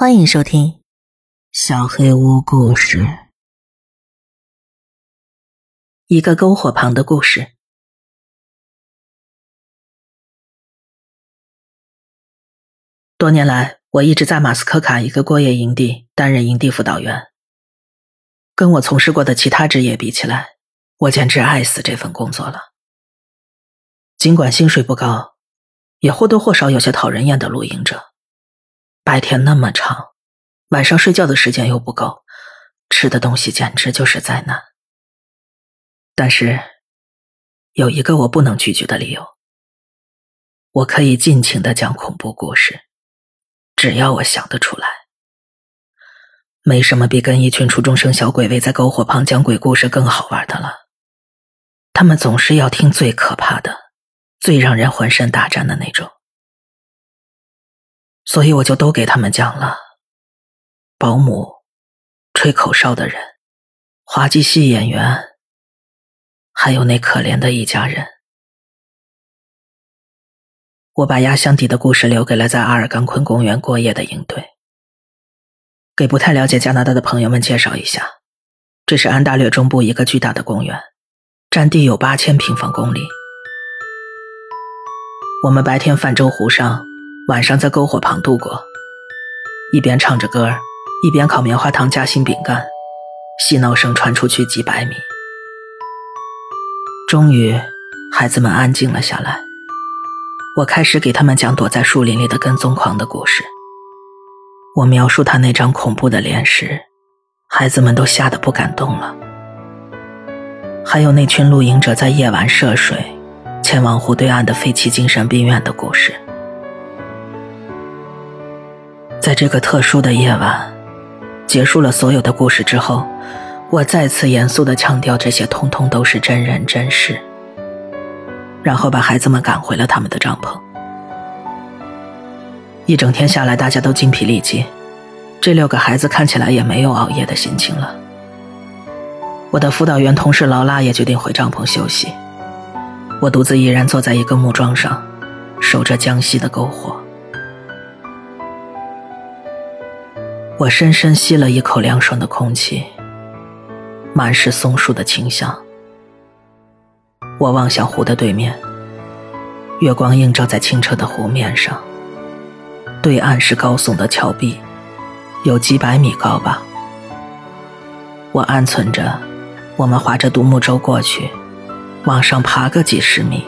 欢迎收听《小黑屋故事》。一个篝火旁的故事。多年来，我一直在马斯科卡一个过夜营地担任营地辅导员。跟我从事过的其他职业比起来，我简直爱死这份工作了。尽管薪水不高，也或多或少有些讨人厌的露营者。白天那么长，晚上睡觉的时间又不够，吃的东西简直就是灾难。但是，有一个我不能拒绝的理由：我可以尽情的讲恐怖故事，只要我想得出来。没什么比跟一群初中生小鬼围在篝火旁讲鬼故事更好玩的了。他们总是要听最可怕的、最让人浑身打颤的那种。所以我就都给他们讲了。保姆、吹口哨的人、滑稽戏演员，还有那可怜的一家人。我把压箱底的故事留给了在阿尔冈昆公园过夜的营队。给不太了解加拿大的朋友们介绍一下，这是安大略中部一个巨大的公园，占地有八千平方公里。我们白天泛舟湖上。晚上在篝火旁度过，一边唱着歌，一边烤棉花糖夹心饼干，嬉闹声传出去几百米。终于，孩子们安静了下来。我开始给他们讲躲在树林里的跟踪狂的故事。我描述他那张恐怖的脸时，孩子们都吓得不敢动了。还有那群露营者在夜晚涉水，前往湖对岸的废弃精神病院的故事。在这个特殊的夜晚，结束了所有的故事之后，我再次严肃地强调，这些通通都是真人真事。然后把孩子们赶回了他们的帐篷。一整天下来，大家都精疲力尽，这六个孩子看起来也没有熬夜的心情了。我的辅导员同事劳拉也决定回帐篷休息，我独自一人坐在一个木桩上，守着江西的篝火。我深深吸了一口凉爽的空气，满是松树的清香。我望向湖的对面，月光映照在清澈的湖面上。对岸是高耸的峭壁，有几百米高吧。我暗存着，我们划着独木舟过去，往上爬个几十米，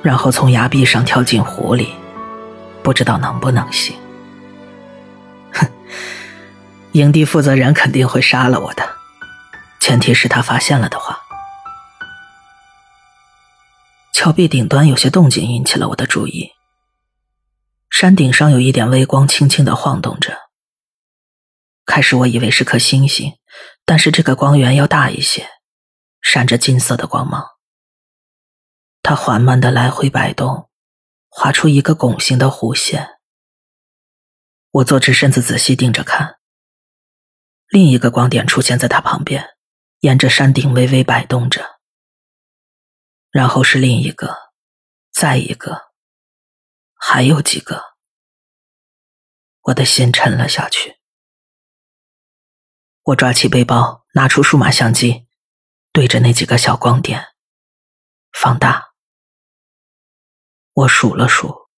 然后从崖壁上跳进湖里，不知道能不能行。哼 营地负责人肯定会杀了我的，前提是他发现了的话。峭壁顶端有些动静引起了我的注意，山顶上有一点微光轻轻的晃动着。开始我以为是颗星星，但是这个光源要大一些，闪着金色的光芒。它缓慢的来回摆动，划出一个拱形的弧线。我坐直身子仔细盯着看。另一个光点出现在他旁边，沿着山顶微微摆动着。然后是另一个，再一个，还有几个。我的心沉了下去。我抓起背包，拿出数码相机，对着那几个小光点放大。我数了数，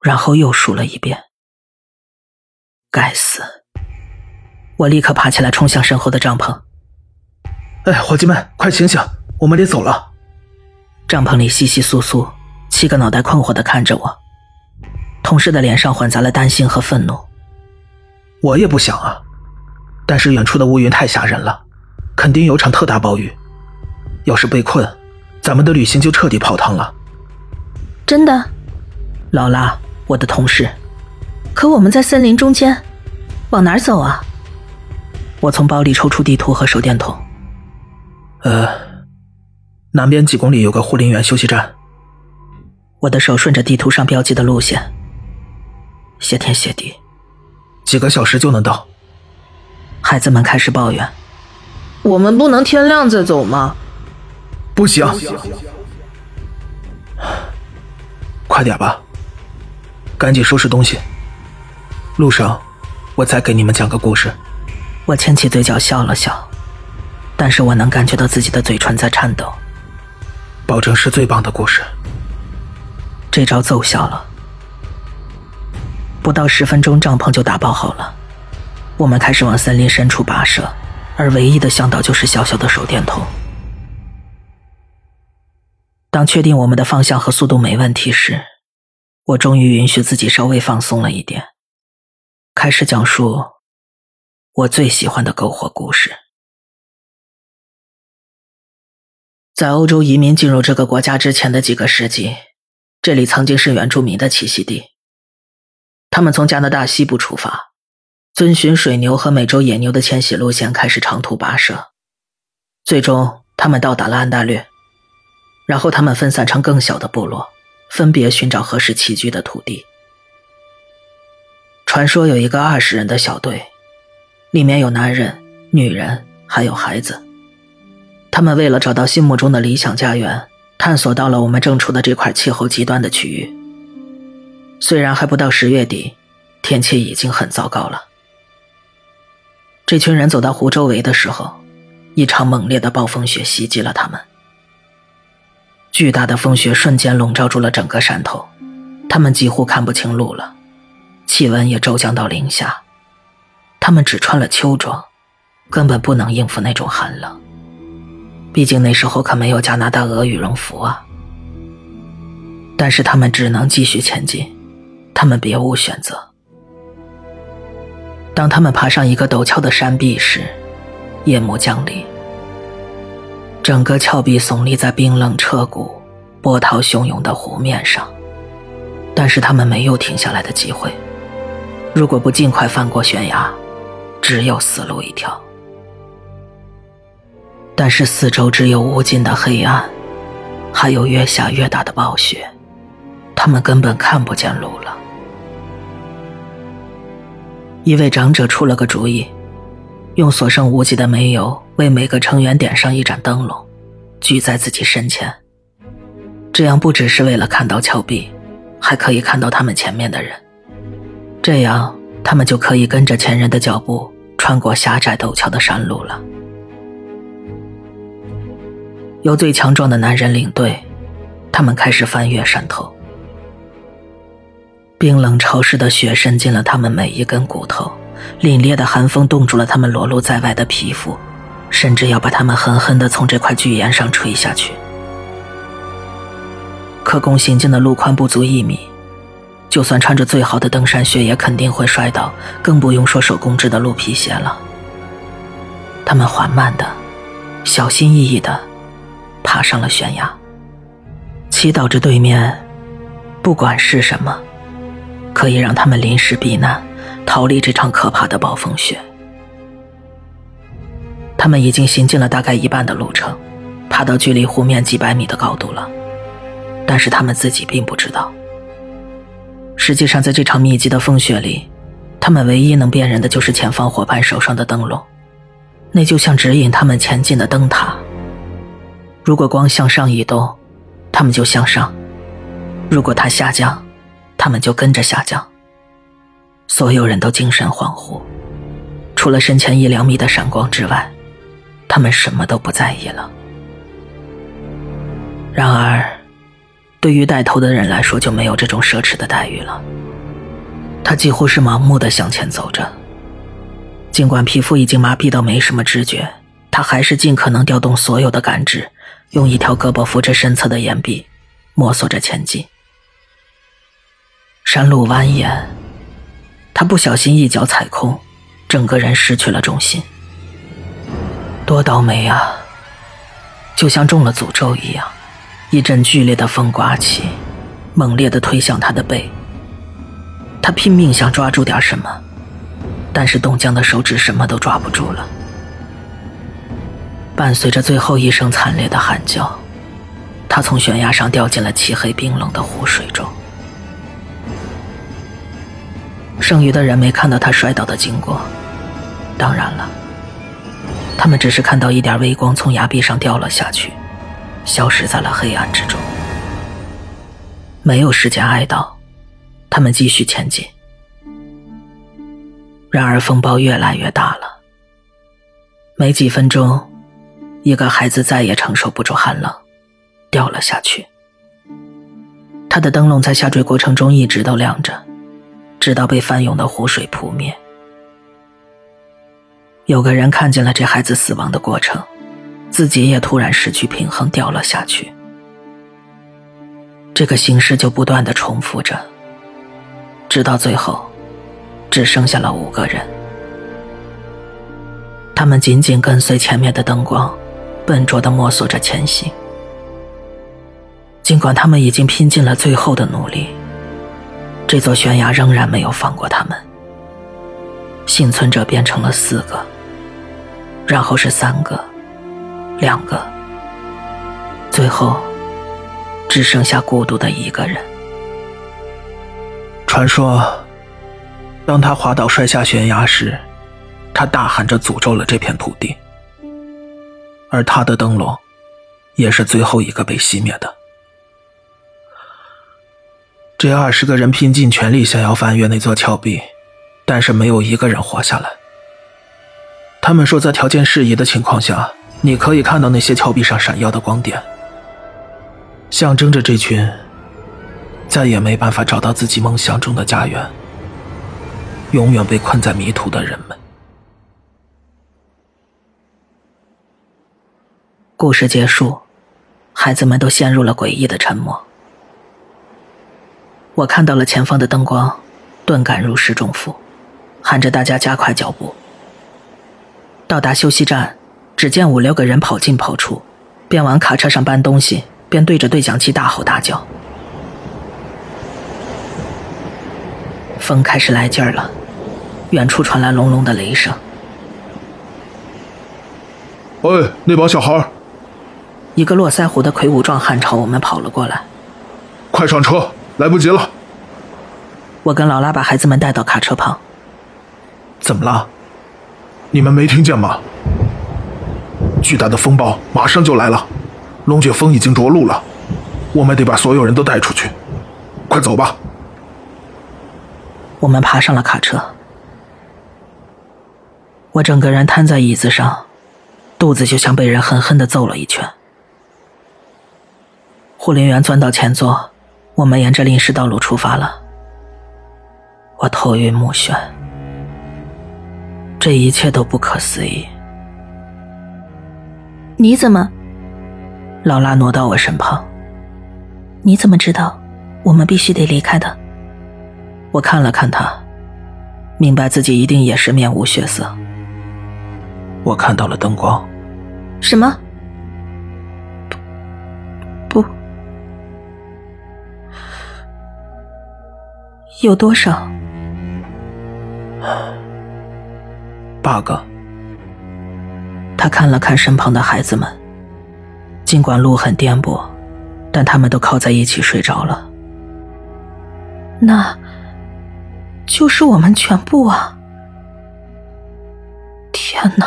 然后又数了一遍。该死！我立刻爬起来，冲向身后的帐篷。哎，伙计们，快醒醒，我们得走了！帐篷里窸窸窣窣，七个脑袋困惑的看着我。同事的脸上混杂了担心和愤怒。我也不想啊，但是远处的乌云太吓人了，肯定有场特大暴雨。要是被困，咱们的旅行就彻底泡汤了。真的？劳拉，我的同事。可我们在森林中间，往哪儿走啊？我从包里抽出地图和手电筒。呃，南边几公里有个护林员休息站。我的手顺着地图上标记的路线。谢天谢地，几个小时就能到。孩子们开始抱怨：“我们不能天亮再走吗？”不行，快点吧，赶紧收拾东西。路上我再给你们讲个故事。我牵起嘴角笑了笑，但是我能感觉到自己的嘴唇在颤抖。保证是最棒的故事。这招奏效了。不到十分钟，帐篷就打包好了。我们开始往森林深处跋涉，而唯一的向导就是小小的手电筒。当确定我们的方向和速度没问题时，我终于允许自己稍微放松了一点，开始讲述我最喜欢的篝火故事。在欧洲移民进入这个国家之前的几个世纪，这里曾经是原住民的栖息地。他们从加拿大西部出发，遵循水牛和美洲野牛的迁徙路线开始长途跋涉，最终他们到达了安大略。然后他们分散成更小的部落，分别寻找合适栖居的土地。传说有一个二十人的小队，里面有男人、女人，还有孩子。他们为了找到心目中的理想家园，探索到了我们正处的这块气候极端的区域。虽然还不到十月底，天气已经很糟糕了。这群人走到湖周围的时候，一场猛烈的暴风雪袭击了他们。巨大的风雪瞬间笼罩住了整个山头，他们几乎看不清路了。气温也骤降到零下，他们只穿了秋装，根本不能应付那种寒冷。毕竟那时候可没有加拿大鹅羽绒服啊。但是他们只能继续前进。他们别无选择。当他们爬上一个陡峭的山壁时，夜幕降临，整个峭壁耸立在冰冷彻骨、波涛汹涌的湖面上。但是他们没有停下来的机会，如果不尽快翻过悬崖，只有死路一条。但是四周只有无尽的黑暗，还有越下越大的暴雪，他们根本看不见路了。一位长者出了个主意，用所剩无几的煤油为每个成员点上一盏灯笼，举在自己身前。这样不只是为了看到峭壁，还可以看到他们前面的人。这样，他们就可以跟着前人的脚步，穿过狭窄陡峭的山路了。由最强壮的男人领队，他们开始翻越山头。冰冷潮湿的雪渗进了他们每一根骨头，凛冽的寒风冻住了他们裸露在外的皮肤，甚至要把他们狠狠地从这块巨岩上吹下去。可供行进的路宽不足一米，就算穿着最好的登山靴也肯定会摔倒，更不用说手工制的鹿皮鞋了。他们缓慢的、小心翼翼的爬上了悬崖，祈祷着对面，不管是什么。可以让他们临时避难，逃离这场可怕的暴风雪。他们已经行进了大概一半的路程，爬到距离湖面几百米的高度了，但是他们自己并不知道。实际上，在这场密集的风雪里，他们唯一能辨认的就是前方伙伴手上的灯笼，那就像指引他们前进的灯塔。如果光向上移动，他们就向上；如果它下降，他们就跟着下降。所有人都精神恍惚，除了身前一两米的闪光之外，他们什么都不在意了。然而，对于带头的人来说，就没有这种奢侈的待遇了。他几乎是盲目的向前走着，尽管皮肤已经麻痹到没什么知觉，他还是尽可能调动所有的感知，用一条胳膊扶着身侧的岩壁，摸索着前进。山路蜿蜒，他不小心一脚踩空，整个人失去了重心。多倒霉啊！就像中了诅咒一样，一阵剧烈的风刮起，猛烈的推向他的背。他拼命想抓住点什么，但是冻僵的手指什么都抓不住了。伴随着最后一声惨烈的喊叫，他从悬崖上掉进了漆黑冰冷的湖水中。剩余的人没看到他摔倒的经过，当然了，他们只是看到一点微光从崖壁上掉了下去，消失在了黑暗之中。没有时间哀悼，他们继续前进。然而风暴越来越大了，没几分钟，一个孩子再也承受不住寒冷，掉了下去。他的灯笼在下坠过程中一直都亮着，直到被翻涌的湖水扑灭。有个人看见了这孩子死亡的过程，自己也突然失去平衡掉了下去。这个形式就不断的重复着，直到最后，只剩下了五个人。他们紧紧跟随前面的灯光，笨拙的摸索着前行。尽管他们已经拼尽了最后的努力，这座悬崖仍然没有放过他们。幸存者变成了四个，然后是三个，两个，最后只剩下孤独的一个人。传说，当他滑倒摔下悬崖时，他大喊着诅咒了这片土地，而他的灯笼也是最后一个被熄灭的。这二十个人拼尽全力想要翻越那座峭壁，但是没有一个人活下来。他们说，在条件适宜的情况下，你可以看到那些峭壁上闪耀的光点，象征着这群再也没办法找到自己梦想中的家园、永远被困在迷途的人们。故事结束，孩子们都陷入了诡异的沉默。我看到了前方的灯光，顿感如释重负，喊着大家加快脚步。到达休息站，只见五六个人跑进跑出，边往卡车上搬东西，边对着对讲机大吼大叫。风开始来劲儿了，远处传来隆隆的雷声。哎，那帮小孩！一个络腮胡的魁梧壮汉朝我们跑了过来。快上车！来不及了！我跟劳拉把孩子们带到卡车旁。怎么了？你们没听见吗？巨大的风暴马上就来了，龙卷风已经着陆了，我们得把所有人都带出去。快走吧！我们爬上了卡车。我整个人瘫在椅子上，肚子就像被人狠狠的揍了一拳。护林员钻到前座。我们沿着临时道路出发了，我头晕目眩，这一切都不可思议。你怎么？劳拉挪到我身旁。你怎么知道我们必须得离开的？我看了看他，明白自己一定也是面无血色。我看到了灯光。什么？不有多少？八个。他看了看身旁的孩子们，尽管路很颠簸，但他们都靠在一起睡着了。那，就是我们全部啊！天哪！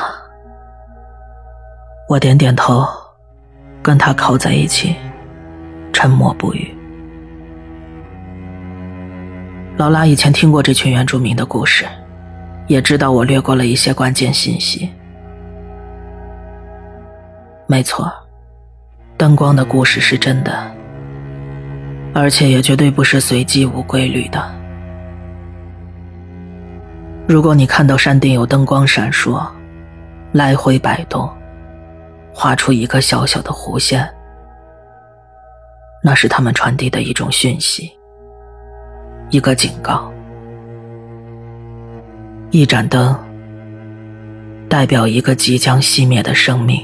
我点点头，跟他靠在一起，沉默不语。劳拉以前听过这群原住民的故事，也知道我略过了一些关键信息。没错，灯光的故事是真的，而且也绝对不是随机无规律的。如果你看到山顶有灯光闪烁，来回摆动，画出一个小小的弧线，那是他们传递的一种讯息。一个警告，一盏灯代表一个即将熄灭的生命。